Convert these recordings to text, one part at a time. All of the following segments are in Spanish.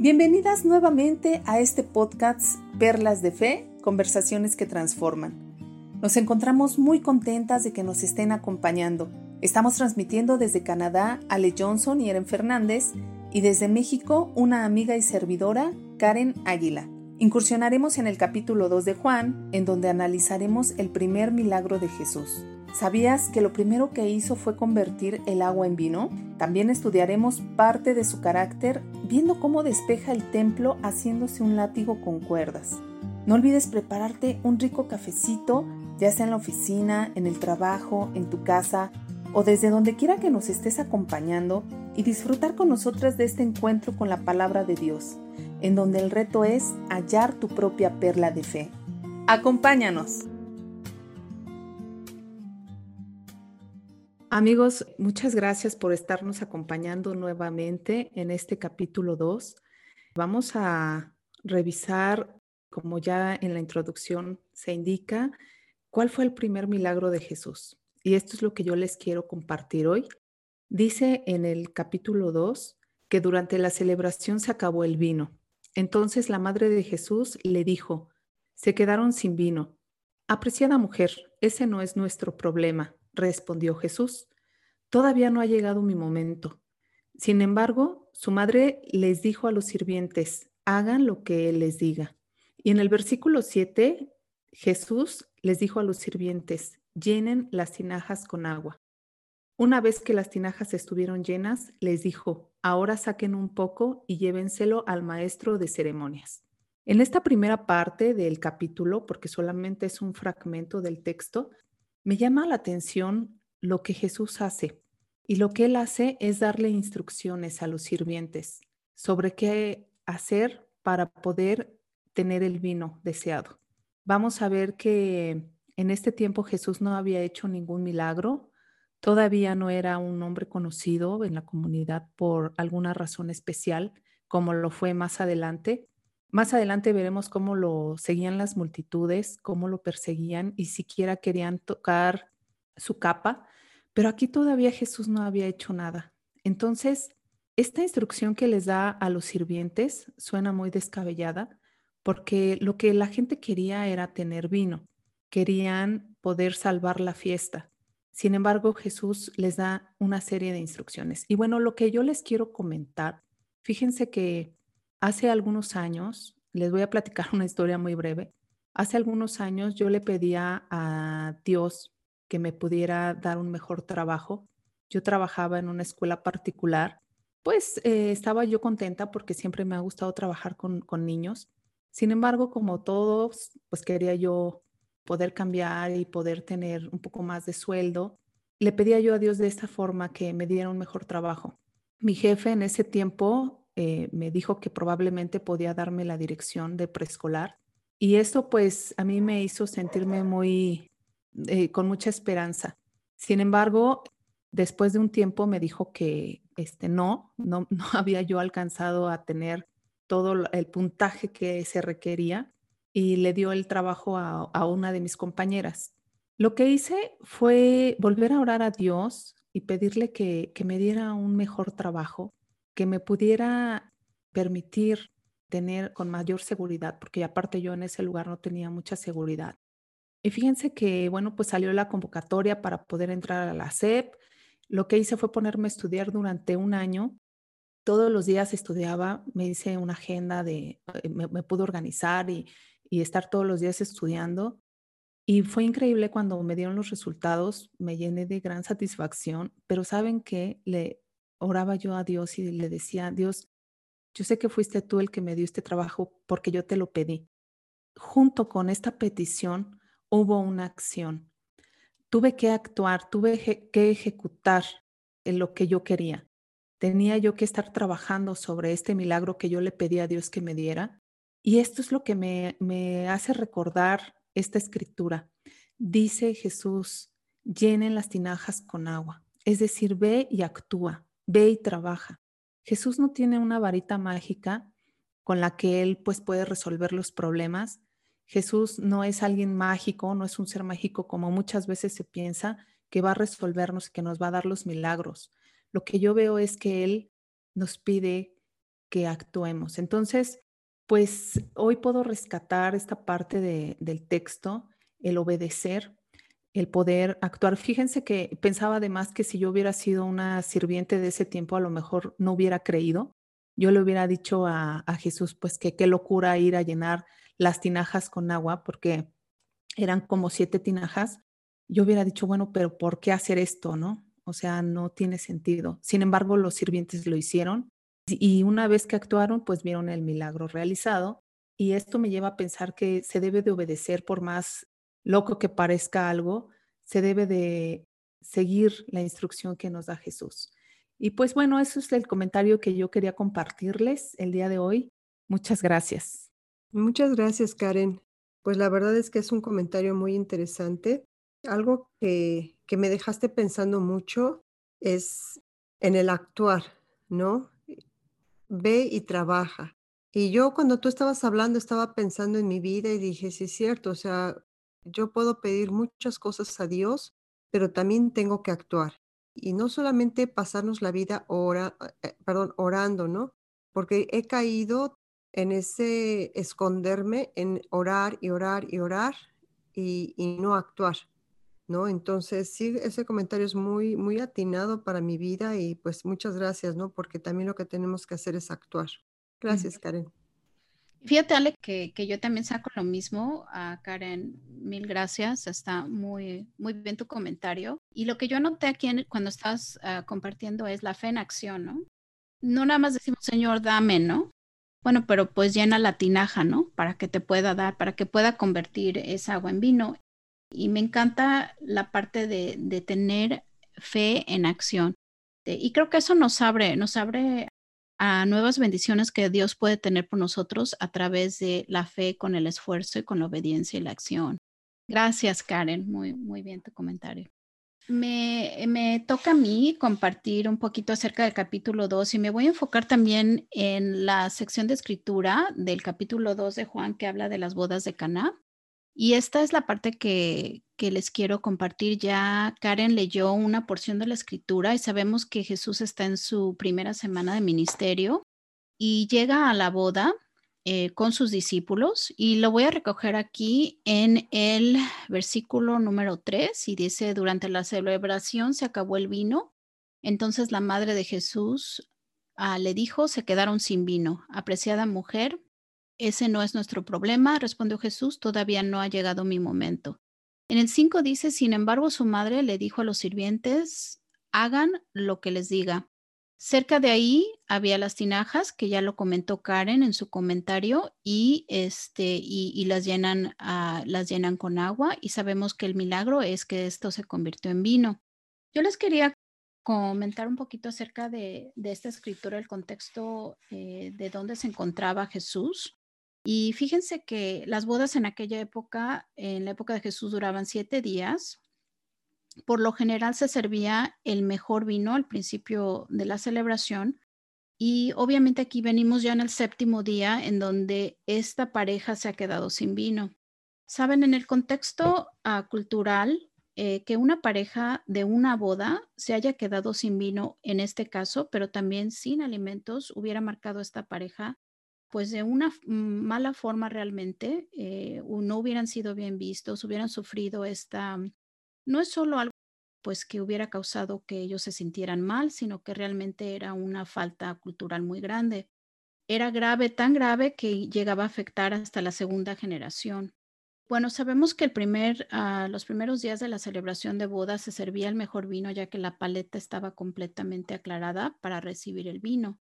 Bienvenidas nuevamente a este podcast Perlas de Fe, conversaciones que transforman. Nos encontramos muy contentas de que nos estén acompañando. Estamos transmitiendo desde Canadá Ale Johnson y Eren Fernández y desde México una amiga y servidora, Karen Águila. Incursionaremos en el capítulo 2 de Juan, en donde analizaremos el primer milagro de Jesús. ¿Sabías que lo primero que hizo fue convertir el agua en vino? También estudiaremos parte de su carácter viendo cómo despeja el templo haciéndose un látigo con cuerdas. No olvides prepararte un rico cafecito, ya sea en la oficina, en el trabajo, en tu casa o desde donde quiera que nos estés acompañando y disfrutar con nosotras de este encuentro con la palabra de Dios, en donde el reto es hallar tu propia perla de fe. Acompáñanos. Amigos, muchas gracias por estarnos acompañando nuevamente en este capítulo 2. Vamos a revisar, como ya en la introducción se indica, cuál fue el primer milagro de Jesús. Y esto es lo que yo les quiero compartir hoy. Dice en el capítulo 2 que durante la celebración se acabó el vino. Entonces la madre de Jesús le dijo, se quedaron sin vino. Apreciada mujer, ese no es nuestro problema respondió Jesús. Todavía no ha llegado mi momento. Sin embargo, su madre les dijo a los sirvientes, hagan lo que él les diga. Y en el versículo 7, Jesús les dijo a los sirvientes, llenen las tinajas con agua. Una vez que las tinajas estuvieron llenas, les dijo, ahora saquen un poco y llévenselo al maestro de ceremonias. En esta primera parte del capítulo, porque solamente es un fragmento del texto, me llama la atención lo que Jesús hace y lo que él hace es darle instrucciones a los sirvientes sobre qué hacer para poder tener el vino deseado. Vamos a ver que en este tiempo Jesús no había hecho ningún milagro, todavía no era un hombre conocido en la comunidad por alguna razón especial, como lo fue más adelante. Más adelante veremos cómo lo seguían las multitudes, cómo lo perseguían y siquiera querían tocar su capa, pero aquí todavía Jesús no había hecho nada. Entonces, esta instrucción que les da a los sirvientes suena muy descabellada porque lo que la gente quería era tener vino, querían poder salvar la fiesta. Sin embargo, Jesús les da una serie de instrucciones. Y bueno, lo que yo les quiero comentar, fíjense que Hace algunos años, les voy a platicar una historia muy breve. Hace algunos años yo le pedía a Dios que me pudiera dar un mejor trabajo. Yo trabajaba en una escuela particular, pues eh, estaba yo contenta porque siempre me ha gustado trabajar con, con niños. Sin embargo, como todos, pues quería yo poder cambiar y poder tener un poco más de sueldo. Le pedía yo a Dios de esta forma que me diera un mejor trabajo. Mi jefe en ese tiempo eh, me dijo que probablemente podía darme la dirección de preescolar. Y esto pues a mí me hizo sentirme muy, eh, con mucha esperanza. Sin embargo, después de un tiempo me dijo que este, no, no, no había yo alcanzado a tener todo el puntaje que se requería y le dio el trabajo a, a una de mis compañeras. Lo que hice fue volver a orar a Dios y pedirle que, que me diera un mejor trabajo que me pudiera permitir tener con mayor seguridad, porque aparte yo en ese lugar no tenía mucha seguridad. Y fíjense que, bueno, pues salió la convocatoria para poder entrar a la SEP. Lo que hice fue ponerme a estudiar durante un año. Todos los días estudiaba, me hice una agenda de, eh, me, me pude organizar y, y estar todos los días estudiando. Y fue increíble cuando me dieron los resultados, me llené de gran satisfacción, pero saben que le, oraba yo a Dios y le decía, Dios, yo sé que fuiste tú el que me dio este trabajo porque yo te lo pedí. Junto con esta petición hubo una acción. Tuve que actuar, tuve que ejecutar en lo que yo quería. Tenía yo que estar trabajando sobre este milagro que yo le pedí a Dios que me diera. Y esto es lo que me, me hace recordar esta escritura. Dice Jesús, llenen las tinajas con agua. Es decir, ve y actúa ve y trabaja. Jesús no tiene una varita mágica con la que él pues puede resolver los problemas. Jesús no es alguien mágico, no es un ser mágico como muchas veces se piensa que va a resolvernos, que nos va a dar los milagros. Lo que yo veo es que él nos pide que actuemos. Entonces, pues hoy puedo rescatar esta parte del texto, el obedecer, el poder actuar. Fíjense que pensaba además que si yo hubiera sido una sirviente de ese tiempo, a lo mejor no hubiera creído. Yo le hubiera dicho a, a Jesús, pues que qué locura ir a llenar las tinajas con agua, porque eran como siete tinajas. Yo hubiera dicho, bueno, pero ¿por qué hacer esto, no? O sea, no tiene sentido. Sin embargo, los sirvientes lo hicieron y una vez que actuaron, pues vieron el milagro realizado. Y esto me lleva a pensar que se debe de obedecer por más loco que parezca algo, se debe de seguir la instrucción que nos da Jesús. Y pues bueno, eso es el comentario que yo quería compartirles el día de hoy. Muchas gracias. Muchas gracias, Karen. Pues la verdad es que es un comentario muy interesante. Algo que, que me dejaste pensando mucho es en el actuar, ¿no? Ve y trabaja. Y yo cuando tú estabas hablando estaba pensando en mi vida y dije, sí es cierto, o sea, yo puedo pedir muchas cosas a Dios, pero también tengo que actuar. Y no solamente pasarnos la vida ora, eh, perdón, orando, ¿no? Porque he caído en ese esconderme, en orar y orar y orar y, y no actuar, ¿no? Entonces, sí, ese comentario es muy, muy atinado para mi vida y pues muchas gracias, ¿no? Porque también lo que tenemos que hacer es actuar. Gracias, Karen. Fíjate, Ale, que, que, yo también saco lo mismo. A Karen, mil gracias. Está muy, muy bien tu comentario. Y lo que yo anoté aquí cuando estás uh, compartiendo es la fe en acción, ¿no? No nada más decimos, Señor, dame, ¿no? Bueno, pero pues llena la tinaja, ¿no? Para que te pueda dar, para que pueda convertir esa agua en vino. Y me encanta la parte de, de tener fe en acción. Y creo que eso nos abre, nos abre a nuevas bendiciones que Dios puede tener por nosotros a través de la fe, con el esfuerzo y con la obediencia y la acción. Gracias, Karen. Muy, muy bien tu comentario. Me, me, toca a mí compartir un poquito acerca del capítulo 2 y me voy a enfocar también en la sección de escritura del capítulo 2 de Juan que habla de las bodas de Caná. Y esta es la parte que, les quiero compartir. Ya Karen leyó una porción de la escritura y sabemos que Jesús está en su primera semana de ministerio y llega a la boda eh, con sus discípulos y lo voy a recoger aquí en el versículo número 3 y dice, durante la celebración se acabó el vino, entonces la madre de Jesús ah, le dijo, se quedaron sin vino. Apreciada mujer, ese no es nuestro problema, respondió Jesús, todavía no ha llegado mi momento. En el 5 dice, sin embargo, su madre le dijo a los sirvientes, hagan lo que les diga. Cerca de ahí había las tinajas, que ya lo comentó Karen en su comentario, y, este, y, las, llenan, uh, las llenan con agua, y sabemos que el milagro es que esto se convirtió en vino. Yo les quería comentar un poquito acerca de, de esta escritura, el contexto eh, de dónde se encontraba Jesús. Y fíjense que las bodas en aquella época, en la época de Jesús, duraban siete días. Por lo general se servía el mejor vino al principio de la celebración. Y obviamente aquí venimos ya en el séptimo día en donde esta pareja se ha quedado sin vino. Saben, en el contexto uh, cultural, eh, que una pareja de una boda se haya quedado sin vino en este caso, pero también sin alimentos, hubiera marcado esta pareja pues de una mm, mala forma realmente, eh, no hubieran sido bien vistos, hubieran sufrido esta, mm, no es solo algo pues que hubiera causado que ellos se sintieran mal, sino que realmente era una falta cultural muy grande. Era grave, tan grave que llegaba a afectar hasta la segunda generación. Bueno, sabemos que el primer, uh, los primeros días de la celebración de boda se servía el mejor vino ya que la paleta estaba completamente aclarada para recibir el vino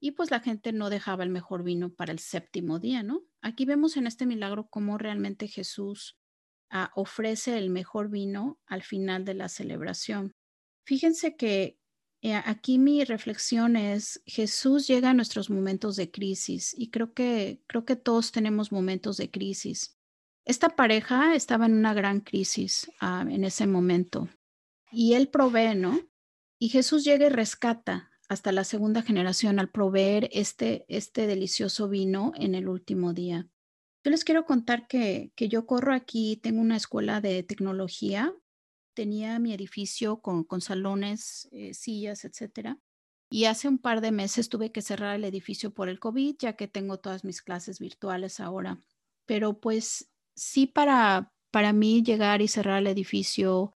y pues la gente no dejaba el mejor vino para el séptimo día, ¿no? Aquí vemos en este milagro cómo realmente Jesús ah, ofrece el mejor vino al final de la celebración. Fíjense que eh, aquí mi reflexión es Jesús llega a nuestros momentos de crisis y creo que creo que todos tenemos momentos de crisis. Esta pareja estaba en una gran crisis ah, en ese momento y él provee, ¿no? Y Jesús llega y rescata hasta la segunda generación al proveer este, este delicioso vino en el último día. Yo les quiero contar que, que yo corro aquí, tengo una escuela de tecnología, tenía mi edificio con, con salones, eh, sillas, etcétera. Y hace un par de meses tuve que cerrar el edificio por el COVID, ya que tengo todas mis clases virtuales ahora. Pero pues sí para, para mí llegar y cerrar el edificio,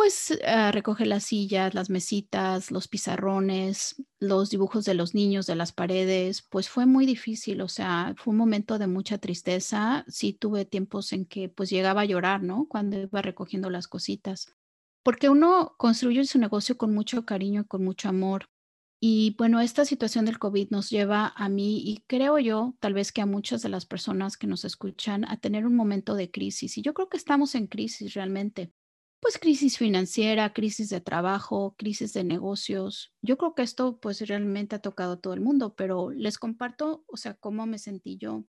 pues uh, recoger las sillas, las mesitas, los pizarrones, los dibujos de los niños de las paredes, pues fue muy difícil, o sea, fue un momento de mucha tristeza. Sí tuve tiempos en que pues llegaba a llorar, ¿no? Cuando iba recogiendo las cositas. Porque uno construye su negocio con mucho cariño y con mucho amor. Y bueno, esta situación del COVID nos lleva a mí y creo yo, tal vez que a muchas de las personas que nos escuchan, a tener un momento de crisis. Y yo creo que estamos en crisis realmente. Pues crisis financiera, crisis de trabajo, crisis de negocios. Yo creo que esto pues realmente ha tocado a todo el mundo, pero les comparto, o sea, cómo me sentí yo.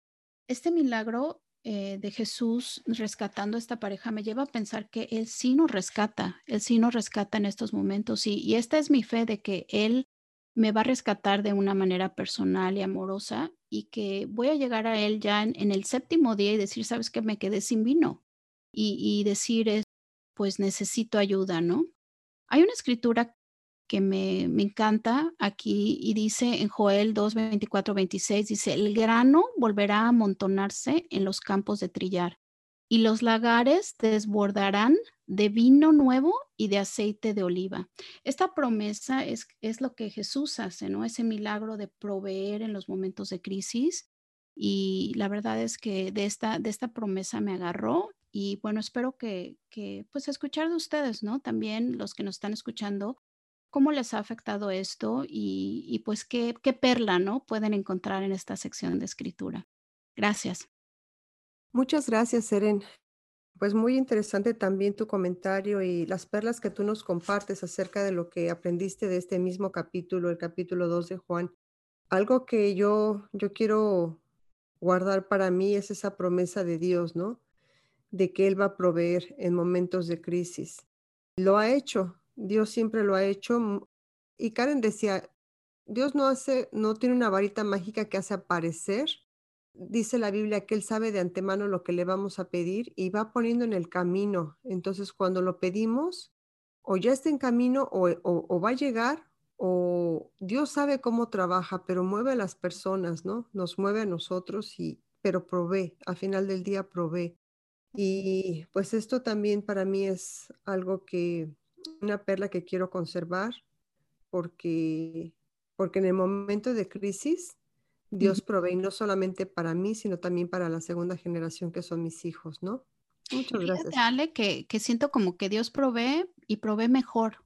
Este milagro eh, de Jesús rescatando a esta pareja me lleva a pensar que Él sí nos rescata, Él sí nos rescata en estos momentos y, y esta es mi fe de que Él me va a rescatar de una manera personal y amorosa y que voy a llegar a él ya en, el séptimo día y decir, sabes que me quedé sin vino y, decir, pues necesito ayuda, ¿no? Hay una escritura que me, me, encanta aquí y dice en Joel 2, 24, 26, dice, el grano volverá a amontonarse en los campos de trillar y los lagares desbordarán de vino nuevo y de aceite de oliva. Esta promesa es, es lo que Jesús hace, ¿no? Ese milagro de proveer en los momentos de crisis. Y la verdad es que de esta, de esta promesa me agarró y bueno, espero que, pues escuchar de ustedes, ¿no? También los que nos están escuchando, cómo les ha afectado esto y, y pues qué, qué perla, ¿no? Pueden encontrar en esta sección de escritura. Gracias. Muchas gracias, Seren. Pues muy interesante también tu comentario y las perlas que tú nos compartes acerca de lo que aprendiste de este mismo capítulo, el capítulo 2 de Juan. Algo que yo, yo quiero guardar para mí es esa promesa de Dios, ¿no? De que Él va a proveer en momentos de crisis. Lo ha hecho, Dios siempre lo ha hecho. Y Karen decía, Dios no hace, no tiene una varita mágica que hace aparecer dice la Biblia que Él sabe de antemano lo que le vamos a pedir y va poniendo en el camino. Entonces, cuando lo pedimos, o ya está en camino o, va a llegar, o Dios sabe cómo trabaja, pero mueve a las personas, ¿no? Nos mueve a nosotros, y, pero provee, al final del día provee. Y pues esto también para mí es algo que, una perla que quiero conservar, porque, porque en el momento de crisis, Dios provee no solamente para mí, sino también para la segunda generación que son mis hijos, ¿no? Muchas gracias. Ale, que, que siento como que Dios provee y provee mejor.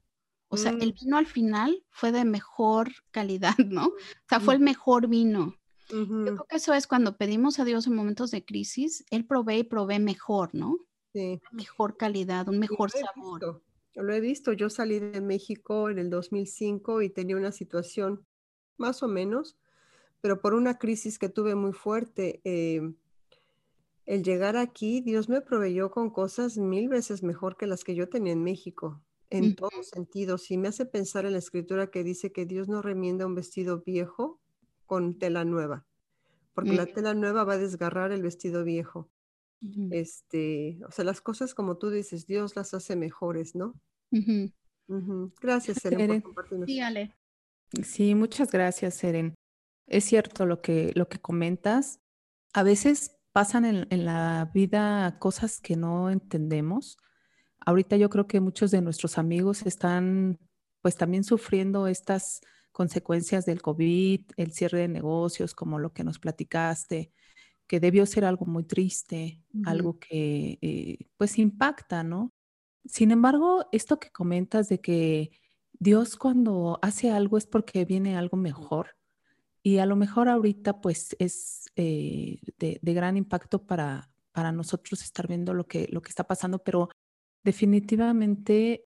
O sea, el mm. vino al final fue de mejor calidad, ¿no? O sea, fue el mejor vino. Yo creo que eso es cuando pedimos a Dios en momentos de crisis, Él provee y provee mejor, ¿no? Sí. mejor calidad, un mejor sabor. lo he visto. Yo salí de México en el 2005 y tenía una situación más o menos pero por una crisis que tuve muy fuerte, em, el llegar aquí, Dios me proveyó con cosas mil veces mejor que las que yo tenía en México, en todos sentidos. Y me hace pensar en la escritura que dice que Dios no remienda un vestido viejo con tela nueva, porque la tela nueva va a desgarrar el vestido viejo. Este, o sea, las cosas como tú dices, Dios las hace mejores, ¿no? Gracias, Seren, por compartirnos. Sí, Sí, muchas gracias, Seren. Es cierto lo que, lo que comentas. A veces pasan en, en la vida cosas que no entendemos. Ahorita yo creo que muchos de nuestros amigos están pues también sufriendo estas consecuencias del COVID, el cierre de negocios, como lo que nos platicaste, que debió ser algo muy triste, algo que eh, pues impacta, ¿no? Sin embargo, esto que comentas de que Dios cuando hace algo es porque viene algo mejor, y a lo mejor ahorita pues es eh, de, gran impacto para, para nosotros estar viendo lo que, lo que está pasando, pero definitivamente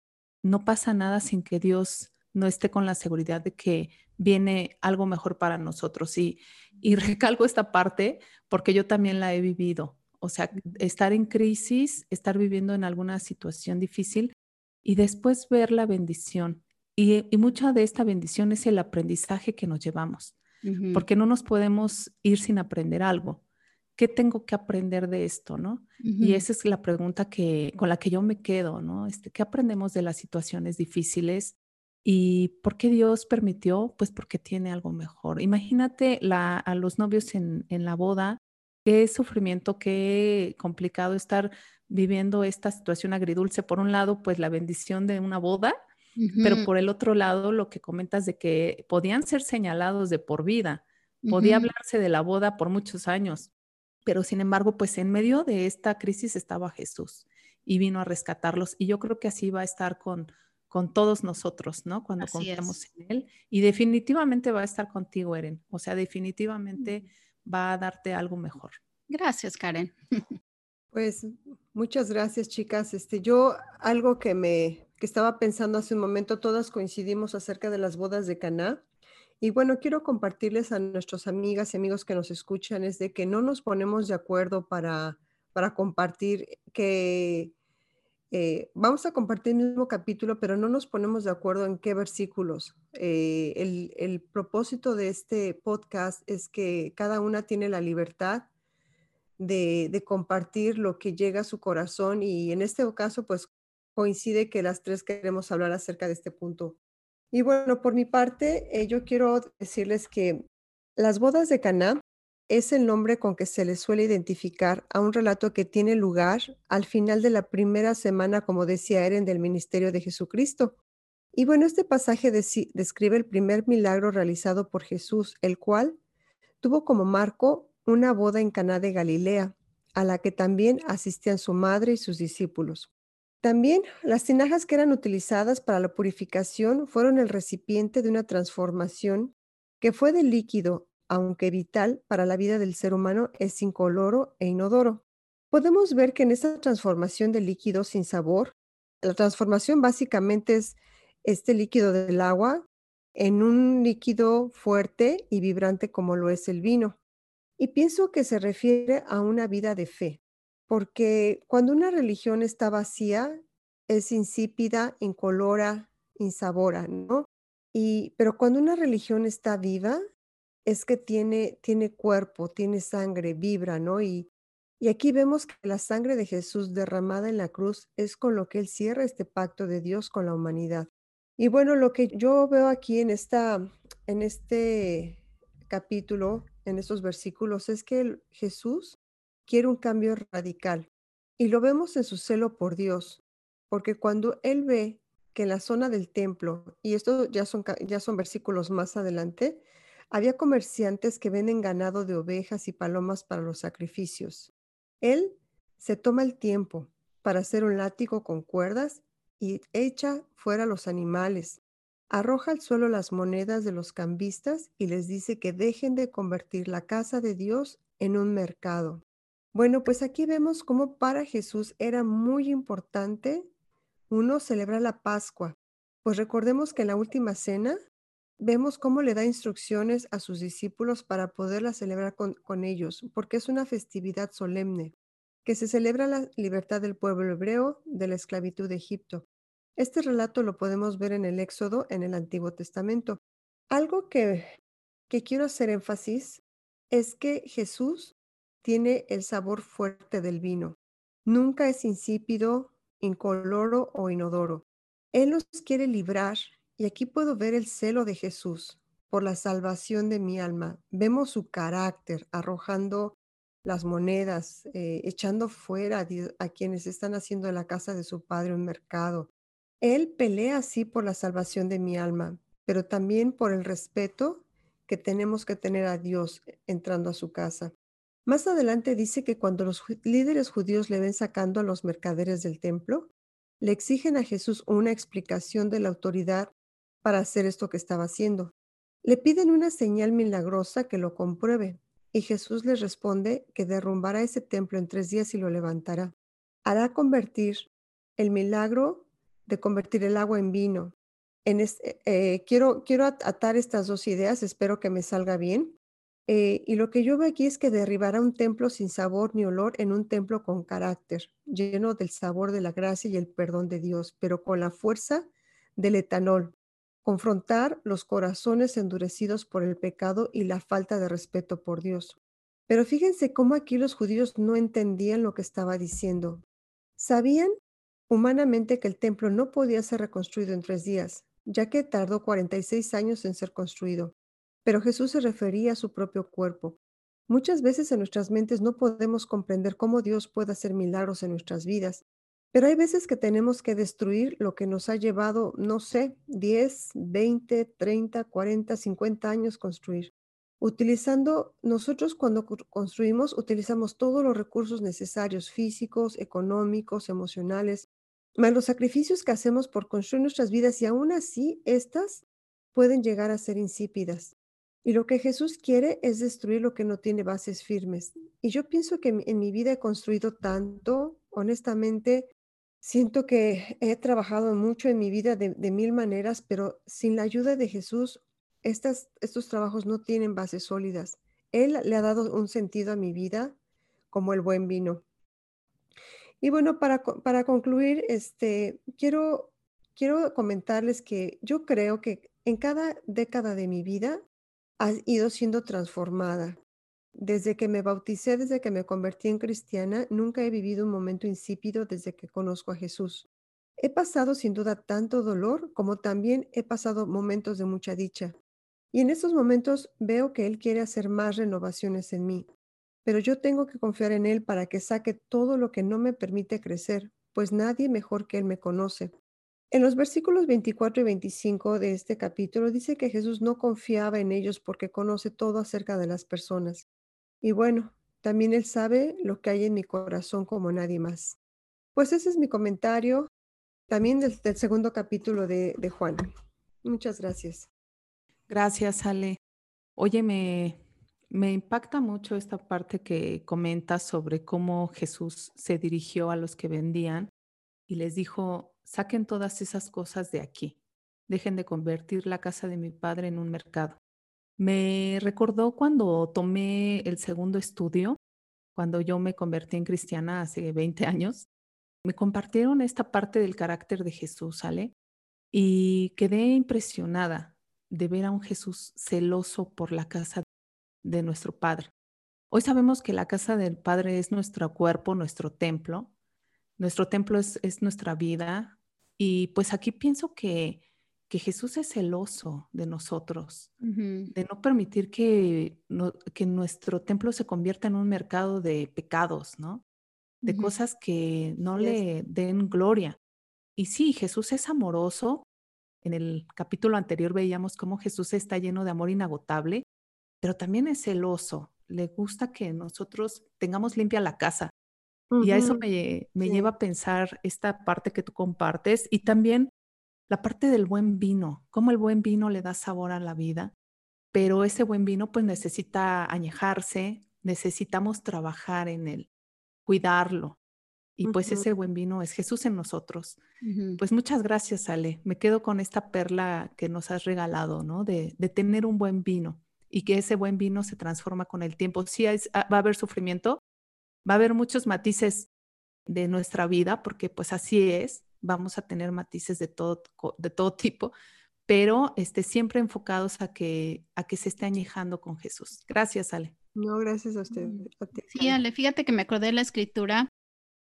no pasa nada sin que Dios no esté con la seguridad de que viene algo mejor para nosotros. Y, y recalco esta parte porque yo también la he vivido. O sea, estar en crisis, estar viviendo en alguna situación difícil y después ver la bendición. Y, y mucha de esta bendición es el aprendizaje que nos llevamos porque no nos podemos ir sin aprender algo. ¿Qué tengo que aprender de esto, no? Y esa es la pregunta que, con la que yo me quedo, ¿no? Este, ¿Qué aprendemos de las situaciones difíciles? ¿Y por qué Dios permitió? Pues porque tiene algo mejor. Imagínate la, a los novios en, en la boda, qué sufrimiento, qué complicado estar viviendo esta situación agridulce. Por un lado, pues la bendición de una boda, pero por el otro lado, lo que comentas de que podían ser señalados de por vida, podía hablarse de la boda por muchos años, pero sin embargo, pues en medio de esta crisis estaba Jesús y vino a rescatarlos. Y yo creo que así va a estar con, con todos nosotros, ¿no? Cuando confiamos en Él. Y definitivamente va a estar contigo, Eren. O sea, definitivamente va a darte algo mejor. Gracias, Karen. Pues muchas gracias, chicas. Este, yo algo que me que estaba pensando hace un momento, todas coincidimos acerca de las bodas de Caná. Y bueno, quiero compartirles a nuestras amigas y amigos que nos escuchan es de que no nos ponemos de acuerdo para, para compartir que eh, vamos a compartir el mismo capítulo, pero no nos ponemos de acuerdo en qué versículos. Eh, el, propósito de este podcast es que cada una tiene la libertad de, de, compartir lo que llega a su corazón y en este caso, pues coincide que las tres queremos hablar acerca de este punto. Y bueno, por mi parte, eh, yo quiero decirles que las bodas de Caná es el nombre con que se le suele identificar a un relato que tiene lugar al final de la primera semana, como decía Eren, del ministerio de Jesucristo. Y bueno, este pasaje describe el primer milagro realizado por Jesús, el cual tuvo como marco una boda en Caná de Galilea, a la que también asistían su madre y sus discípulos. También las tinajas que eran utilizadas para la purificación fueron el recipiente de una transformación que fue de líquido, aunque vital para la vida del ser humano, es incoloro e inodoro. Podemos ver que en esta transformación de líquido sin sabor, la transformación básicamente es este líquido del agua en un líquido fuerte y vibrante como lo es el vino. Y pienso que se refiere a una vida de fe, porque cuando una religión está vacía, es insípida, incolora, insabora, ¿no? Y, pero cuando una religión está viva, es que tiene, tiene cuerpo, tiene sangre, vibra, ¿no? Y, y aquí vemos que la sangre de Jesús derramada en la cruz es con lo que Él cierra este pacto de Dios con la humanidad. Y bueno, lo que yo veo aquí en, esta, en este capítulo, en estos versículos, es que Jesús quiere un cambio radical. Y lo vemos en su celo por Dios, porque cuando él ve que en la zona del templo, y esto ya son, ya son versículos más adelante, había comerciantes que venden ganado de ovejas y palomas para los sacrificios. Él se toma el tiempo para hacer un látigo con cuerdas y echa fuera los animales. Arroja al suelo las monedas de los cambistas y les dice que dejen de convertir la casa de Dios en un mercado. Bueno, pues aquí vemos cómo para Jesús era muy importante uno celebrar la Pascua, pues recordemos que en la última cena vemos cómo le da instrucciones a sus discípulos para poderla celebrar con, ellos, porque es una festividad solemne, que se celebra la libertad del pueblo hebreo de la esclavitud de Egipto. Este relato lo podemos ver en el Éxodo en el Antiguo Testamento. Algo que, que quiero hacer énfasis es que Jesús tiene el sabor fuerte del vino. Nunca es insípido, incoloro o inodoro. Él nos quiere librar y aquí puedo ver el celo de Jesús por la salvación de mi alma. Vemos su carácter arrojando las monedas, eh, echando fuera a, quienes están haciendo de la casa de su padre un mercado. Él pelea así por la salvación de mi alma, pero también por el respeto que tenemos que tener a Dios entrando a su casa. Más adelante dice que cuando los líderes judíos le ven sacando a los mercaderes del templo, le exigen a Jesús una explicación de la autoridad para hacer esto que estaba haciendo. Le piden una señal milagrosa que lo compruebe, y Jesús les responde que derrumbará ese templo en tres días y lo levantará. Hará convertir el milagro de convertir el agua en vino. En eh, quiero, quiero atar estas dos ideas, espero que me salga bien. Eh, y lo que yo veo aquí es que derribará un templo sin sabor ni olor en un templo con carácter, lleno del sabor de la gracia y el perdón de Dios, pero con la fuerza del etanol. Confrontar los corazones endurecidos por el pecado y la falta de respeto por Dios. Pero fíjense cómo aquí los judíos no entendían lo que estaba diciendo. Sabían humanamente que el templo no podía ser reconstruido en tres días, ya que tardó 46 años en ser construido. Pero Jesús se refería a su propio cuerpo. Muchas veces en nuestras mentes no podemos comprender cómo Dios puede hacer milagros en nuestras vidas, pero hay veces que tenemos que destruir lo que nos ha llevado, no sé, 10, 20, 30, 40, 50 años construir. Utilizando, nosotros cuando construimos, utilizamos todos los recursos necesarios, físicos, económicos, emocionales, más los sacrificios que hacemos por construir nuestras vidas y aún así estas pueden llegar a ser insípidas. Y lo que Jesús quiere es destruir lo que no tiene bases firmes. Y yo pienso que en mi vida he construido tanto, honestamente, siento que he trabajado mucho en mi vida de, mil maneras, pero sin la ayuda de Jesús estos trabajos no tienen bases sólidas. Él le ha dado un sentido a mi vida como el buen vino. Y bueno, para, para concluir, este, quiero, quiero comentarles que yo creo que en cada década de mi vida ha ido siendo transformada. Desde que me bauticé, desde que me convertí en cristiana, nunca he vivido un momento insípido desde que conozco a Jesús. He pasado sin duda tanto dolor como también he pasado momentos de mucha dicha. Y en estos momentos veo que Él quiere hacer más renovaciones en mí, pero yo tengo que confiar en Él para que saque todo lo que no me permite crecer, pues nadie mejor que Él me conoce. En los versículos 24 y 25 de este capítulo dice que Jesús no confiaba en ellos porque conoce todo acerca de las personas. Y bueno, también Él sabe lo que hay en mi corazón como nadie más. Pues ese es mi comentario también del, segundo capítulo de Juan. Muchas gracias. Gracias, Ale. Oye, me, me impacta mucho esta parte que comentas sobre cómo Jesús se dirigió a los que vendían y les dijo, saquen todas esas cosas de aquí, dejen de convertir la casa de mi padre en un mercado. Me recordó cuando tomé el segundo estudio, cuando yo me convertí en cristiana hace 20 años, me compartieron esta parte del carácter de Jesús, ¿sale? Y quedé impresionada de ver a un Jesús celoso por la casa de nuestro Padre. Hoy sabemos que la casa del Padre es nuestro cuerpo, nuestro templo. Nuestro templo es, nuestra vida. Y pues aquí pienso que, que Jesús es celoso de nosotros, de no permitir que, que nuestro templo se convierta en un mercado de pecados, ¿no? De cosas que no le den gloria. Y sí, Jesús es amoroso, en el capítulo anterior veíamos cómo Jesús está lleno de amor inagotable, pero también es celoso. Le gusta que nosotros tengamos limpia la casa. Y a eso me, lleva a pensar esta parte que tú compartes y también la parte del buen vino, cómo el buen vino le da sabor a la vida, pero ese buen vino pues necesita añejarse, necesitamos trabajar en él, cuidarlo, y pues ese buen vino es Jesús en nosotros. Pues muchas gracias, Ale. Me quedo con esta perla que nos has regalado, ¿no? De, tener un buen vino y que ese buen vino se transforma con el tiempo. Sí ah, va a haber sufrimiento, va a haber muchos matices de nuestra vida, porque pues así es, vamos a tener matices de todo, de todo tipo, pero este, siempre enfocados a que, a que se esté añejando con Jesús. Gracias, Ale. No, gracias a usted. Mm. sí, Ale, fíjate que me acordé de la escritura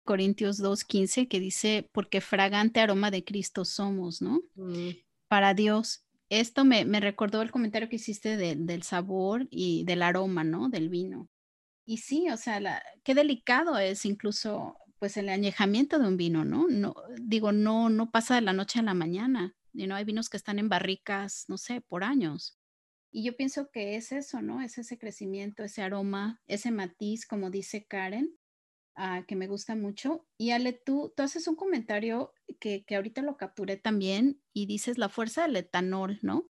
Corintios 2.15 que dice, porque fragante aroma de Cristo somos, ¿no? Mm. Para Dios. Esto me, recordó el comentario que hiciste del sabor y del aroma, ¿no? Del vino. Y sí, o sea, qué delicado es incluso pues el añejamiento de un vino, ¿no? No digo, no no pasa de la noche a la mañana. Y no hay vinos que están en barricas, no sé, por años. Y yo pienso que es eso, ¿no? Es ese crecimiento, ese aroma, ese matiz, como dice Karen, que me gusta mucho. Y Ale, tú, tú haces un comentario que, que ahorita lo capturé también y dices la fuerza del etanol, ¿no?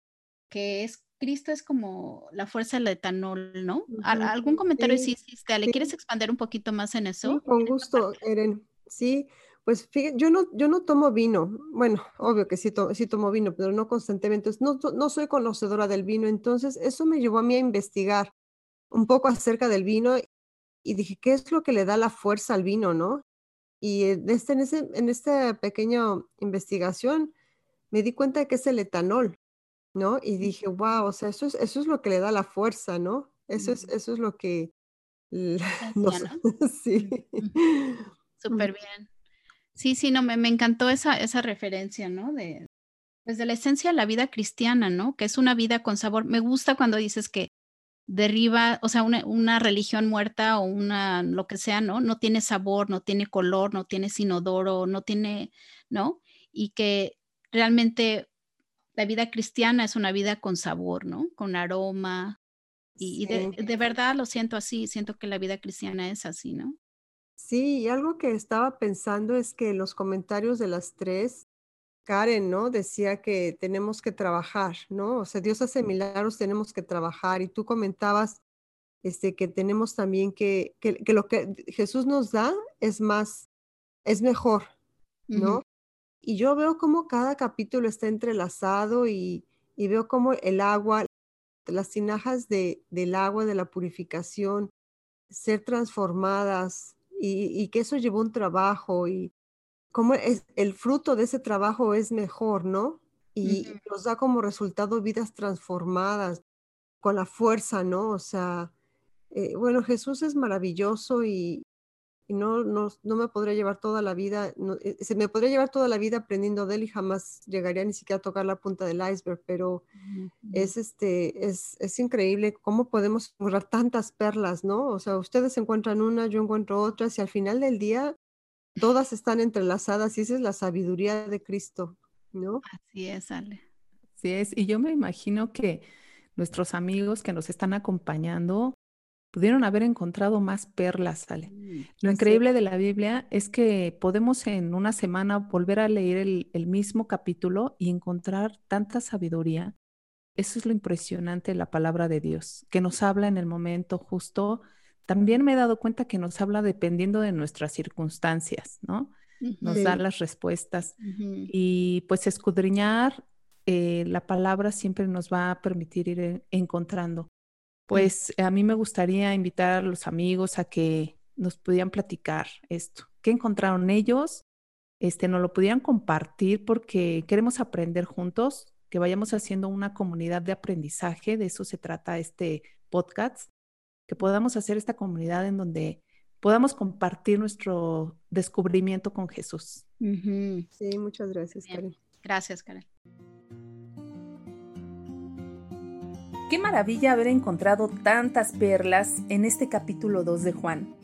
Que es Cristo es como la fuerza del etanol, ¿no? ¿Algún comentario sí, hiciste? Ale, ¿quieres expandir un poquito más en eso? con gusto, Eren. Sí, pues fíjate, yo no, yo no tomo vino. Bueno, obvio que sí, sí tomo vino, pero no constantemente. No, no soy conocedora del vino, entonces eso me llevó a mí a investigar un poco acerca del vino y dije, ¿qué es lo que le da la fuerza al vino, no? Y en, este, en, ese, en esta pequeña investigación me di cuenta de que es el etanol, ¿no? Y dije, wow, o sea, eso es, eso es lo que le da la fuerza, ¿no? Eso es, eso es lo que... No, sí. Súper bien. Sí, sí, no, me, me encantó esa, esa referencia, ¿no? De, Pues de la esencia de la vida cristiana, ¿no? Que es una vida con sabor. Me gusta cuando dices que derriba, o sea, una, una, religión muerta o una, lo que sea, ¿no? No tiene sabor, no tiene color, no tiene sinodoro, no tiene, ¿no? Y que realmente la vida cristiana es una vida con sabor, ¿no? Con aroma. Y, de, de, verdad lo siento así, siento que la vida cristiana es así, ¿no? Sí, y algo que estaba pensando es que los comentarios de las tres Karen, ¿no? Decía que tenemos que trabajar, ¿no? O sea, Dios hace milagros, tenemos que trabajar. Y tú comentabas este, que tenemos también que, que, lo que Jesús nos da es más, es mejor, ¿no? Y yo veo cómo cada capítulo está entrelazado y, y veo cómo el agua, las tinajas de, del agua, de la purificación, ser transformadas y, y que eso llevó un trabajo y, cómo es, el fruto de ese trabajo es mejor, ¿no? Y nos da como resultado vidas transformadas con la fuerza, ¿no? O sea, eh, bueno, Jesús es maravilloso y, no, no, no, me podría llevar toda la vida, eh, se me podría llevar toda la vida aprendiendo de él y jamás llegaría ni siquiera a tocar la punta del iceberg, pero es, este, es, es increíble cómo podemos encontrar tantas perlas, ¿no? O sea, ustedes encuentran una, yo encuentro otras y al final del día todas están entrelazadas y esa es la sabiduría de Cristo, ¿no? Así es, Ale. Así es, y yo me imagino que nuestros amigos que nos están acompañando pudieron haber encontrado más perlas, Ale. Lo increíble de la Biblia es que podemos en una semana volver a leer el, el mismo capítulo y encontrar tanta sabiduría. Eso es lo impresionante de la palabra de Dios, que nos habla en el momento justo también me he dado cuenta que nos habla dependiendo de nuestras circunstancias, ¿no? Nos da las respuestas. Y pues escudriñar eh, la palabra siempre nos va a permitir ir encontrando. Pues a mí me gustaría invitar a los amigos a que nos pudieran platicar esto. ¿Qué encontraron ellos? Este, nos lo pudieran compartir porque queremos aprender juntos, que vayamos haciendo una comunidad de aprendizaje. De eso se trata este podcast que podamos hacer esta comunidad en donde podamos compartir nuestro descubrimiento con Jesús. Sí, muchas gracias, Karen. Gracias, Karen. Qué maravilla haber encontrado tantas perlas en este capítulo 2 de Juan.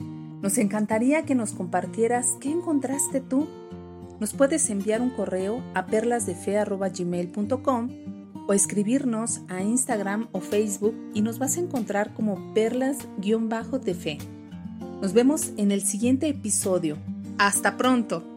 Nos encantaría que nos compartieras qué encontraste tú. Nos puedes enviar un correo a perlasdefe.gmail.com o escribirnos a Instagram o Facebook y nos vas a encontrar como perlas-de fe. Nos vemos en el siguiente episodio. Hasta pronto.